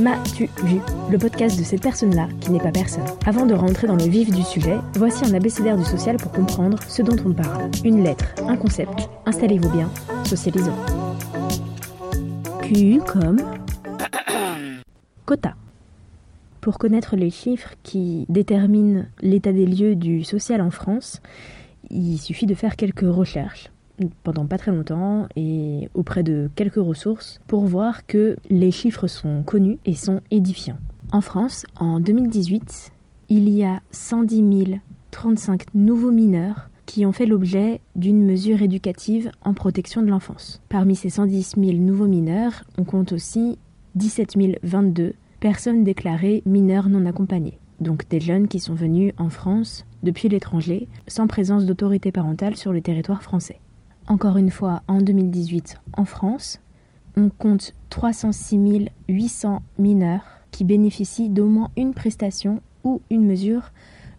M'as-tu vu Le podcast de cette personne-là qui n'est pas personne. Avant de rentrer dans le vif du sujet, voici un abécédaire du social pour comprendre ce dont on parle. Une lettre, un concept, installez-vous bien, socialisons. Q comme quota. Pour connaître les chiffres qui déterminent l'état des lieux du social en France, il suffit de faire quelques recherches pendant pas très longtemps et auprès de quelques ressources pour voir que les chiffres sont connus et sont édifiants. En France, en 2018, il y a 110 035 nouveaux mineurs qui ont fait l'objet d'une mesure éducative en protection de l'enfance. Parmi ces 110 000 nouveaux mineurs, on compte aussi 17 022 personnes déclarées mineurs non accompagnées, donc des jeunes qui sont venus en France depuis l'étranger sans présence d'autorité parentale sur le territoire français. Encore une fois, en 2018, en France, on compte 306 800 mineurs qui bénéficient d'au moins une prestation ou une mesure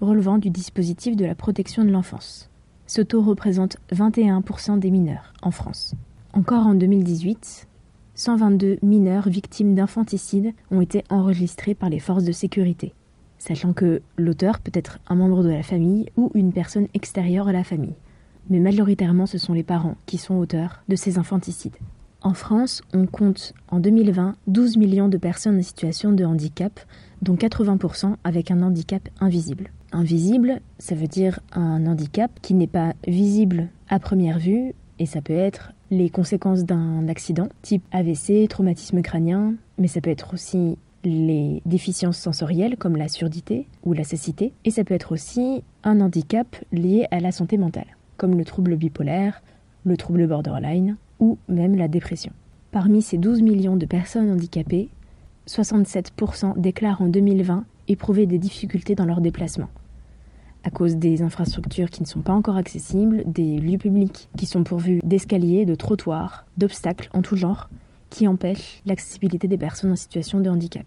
relevant du dispositif de la protection de l'enfance. Ce taux représente 21% des mineurs en France. Encore en 2018, 122 mineurs victimes d'infanticide ont été enregistrés par les forces de sécurité, sachant que l'auteur peut être un membre de la famille ou une personne extérieure à la famille mais majoritairement ce sont les parents qui sont auteurs de ces infanticides. En France, on compte en 2020 12 millions de personnes en situation de handicap, dont 80% avec un handicap invisible. Invisible, ça veut dire un handicap qui n'est pas visible à première vue, et ça peut être les conséquences d'un accident, type AVC, traumatisme crânien, mais ça peut être aussi les déficiences sensorielles comme la surdité ou la cécité, et ça peut être aussi un handicap lié à la santé mentale comme le trouble bipolaire, le trouble borderline ou même la dépression. Parmi ces 12 millions de personnes handicapées, 67% déclarent en 2020 éprouver des difficultés dans leur déplacement, à cause des infrastructures qui ne sont pas encore accessibles, des lieux publics qui sont pourvus d'escaliers, de trottoirs, d'obstacles en tout genre, qui empêchent l'accessibilité des personnes en situation de handicap.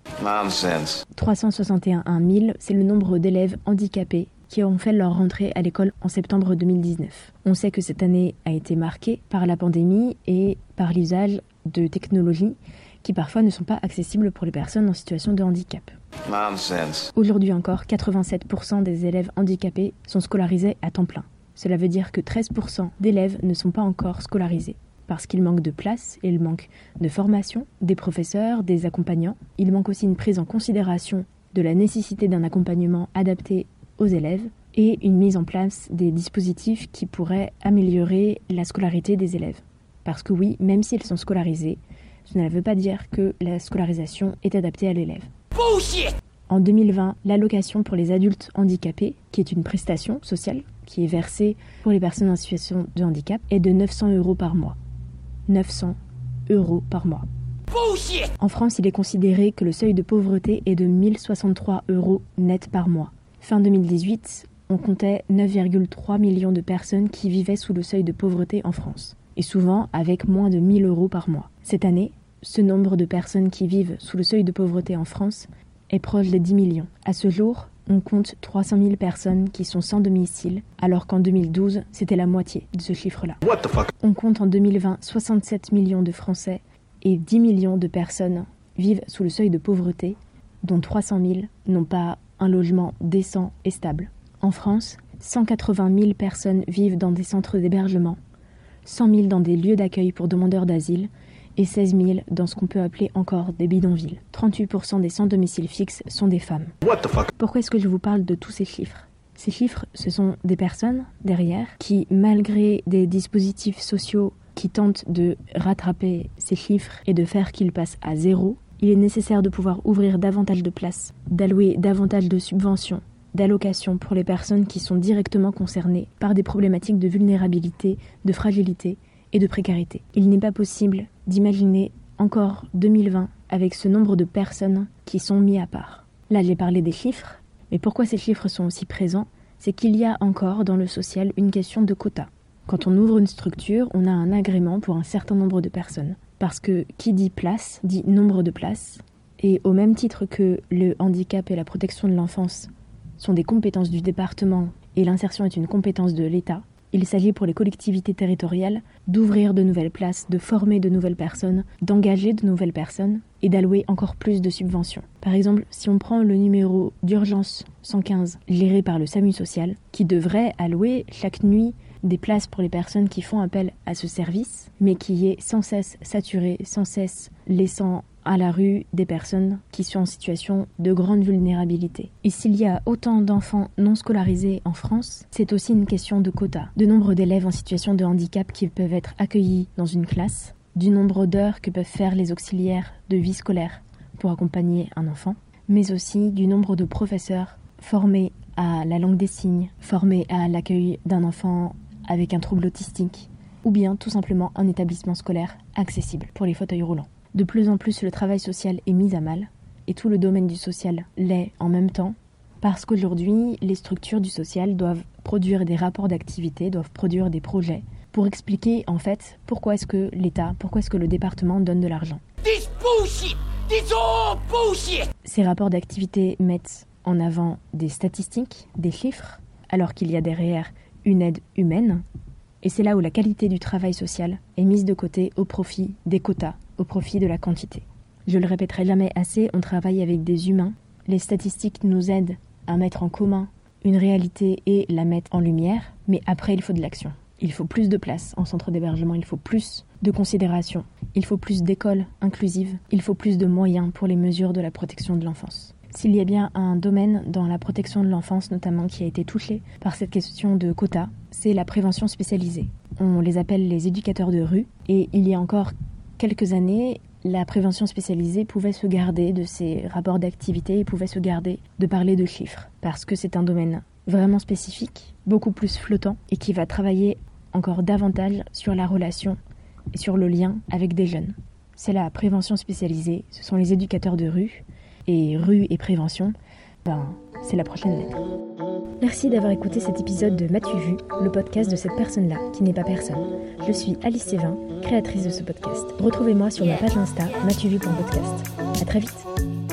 361 000, c'est le nombre d'élèves handicapés qui ont fait leur rentrée à l'école en septembre 2019. On sait que cette année a été marquée par la pandémie et par l'usage de technologies qui parfois ne sont pas accessibles pour les personnes en situation de handicap. Aujourd'hui encore, 87% des élèves handicapés sont scolarisés à temps plein. Cela veut dire que 13% d'élèves ne sont pas encore scolarisés parce qu'il manque de place, il manque de formation, des professeurs, des accompagnants. Il manque aussi une prise en considération de la nécessité d'un accompagnement adapté aux élèves et une mise en place des dispositifs qui pourraient améliorer la scolarité des élèves. Parce que oui, même s'ils sont scolarisés, cela ne veut pas dire que la scolarisation est adaptée à l'élève. En 2020, l'allocation pour les adultes handicapés, qui est une prestation sociale qui est versée pour les personnes en situation de handicap, est de 900 euros par mois. 900 euros par mois. En France, il est considéré que le seuil de pauvreté est de 1063 euros net par mois. Fin 2018, on comptait 9,3 millions de personnes qui vivaient sous le seuil de pauvreté en France, et souvent avec moins de 1000 euros par mois. Cette année, ce nombre de personnes qui vivent sous le seuil de pauvreté en France est proche des 10 millions. À ce jour, on compte 300 000 personnes qui sont sans domicile, alors qu'en 2012, c'était la moitié de ce chiffre-là. On compte en 2020 67 millions de Français et 10 millions de personnes vivent sous le seuil de pauvreté, dont 300 000 n'ont pas un logement décent et stable. En France, 180 000 personnes vivent dans des centres d'hébergement, 100 000 dans des lieux d'accueil pour demandeurs d'asile et 16 000 dans ce qu'on peut appeler encore des bidonvilles. 38% des sans domicile fixe sont des femmes. Pourquoi est-ce que je vous parle de tous ces chiffres? Ces chiffres, ce sont des personnes derrière qui, malgré des dispositifs sociaux qui tentent de rattraper ces chiffres et de faire qu'ils passent à zéro, Il est nécessaire de pouvoir ouvrir davantage de places, d'allouer davantage de subventions, d'allocations pour les personnes qui sont directement concernées par des problématiques de vulnérabilité, de fragilité et de précarité. Il n'est pas possible d'imaginer encore 2020 avec ce nombre de personnes qui sont mis à part. Là, j'ai parlé des chiffres, mais pourquoi ces chiffres sont aussi présents? C'est qu'il y a encore dans le social une question de quota. Quand on ouvre une structure, on a un agrément pour un certain nombre de personnes. Parce que qui dit place dit nombre de places. Et au même titre que le handicap et la protection de l'enfance sont des compétences du département et l'insertion est une compétence de l'État, il s'agit pour les collectivités territoriales d'ouvrir de nouvelles places, de former de nouvelles personnes, d'engager de nouvelles personnes et d'allouer encore plus de subventions. Par exemple, si on prend le numéro d'urgence 115 géré par le SAMU social, qui devrait allouer chaque nuit des places pour les personnes qui font appel à ce service, mais qui est sans cesse saturé, sans cesse laissant à la rue des personnes qui sont en situation de grande vulnérabilité. Et s'il y a autant d'enfants non scolarisés en France, c'est aussi une question de quota, de nombre d'élèves en situation de handicap qui peuvent être accueillis dans une classe, du nombre d'heures que peuvent faire les auxiliaires de vie scolaire pour accompagner un enfant, mais aussi du nombre de professeurs formés à la langue des signes, formés à l'accueil d'un enfant avec un trouble autistique, ou bien tout simplement un établissement scolaire accessible pour les fauteuils roulants. De plus en plus, le travail social est mis à mal, et tout le domaine du social l'est en même temps, parce qu'aujourd'hui, les structures du social doivent produire des rapports d'activité, doivent produire des projets, pour expliquer en fait pourquoi est-ce que l'État, pourquoi est-ce que le département donne de l'argent. Ces rapports d'activité mettent en avant des statistiques, des chiffres, alors qu'il y a derrière une aide humaine, et c'est là où la qualité du travail social est mise de côté au profit des quotas, au profit de la quantité. Je le répéterai jamais assez, on travaille avec des humains. Les statistiques nous aident à mettre en commun une réalité et la mettre en lumière, mais après il faut de l'action. Il faut plus de place en centre d'hébergement, il faut plus de considération, il faut plus d'écoles inclusives, il faut plus de moyens pour les mesures de la protection de l'enfance. S'il y a bien un domaine dans la protection de l'enfance notamment qui a été touché par cette question de quotas, c'est la prévention spécialisée. On les appelle les éducateurs de rue et il y a encore quelques années, la prévention spécialisée pouvait se garder de ses rapports d'activité et pouvait se garder de parler de chiffres parce que c'est un domaine vraiment spécifique, beaucoup plus flottant et qui va travailler encore davantage sur la relation et sur le lien avec des jeunes. C'est la prévention spécialisée, ce sont les éducateurs de rue et rue et prévention, ben, c'est la prochaine lettre. Merci d'avoir écouté cet épisode de M'as-tu vu, le podcast de cette personne-là qui n'est pas personne. Je suis Alice Sévin, créatrice de ce podcast. Retrouvez-moi sur ma page Insta, m'as-tu vu.podcast. À très vite.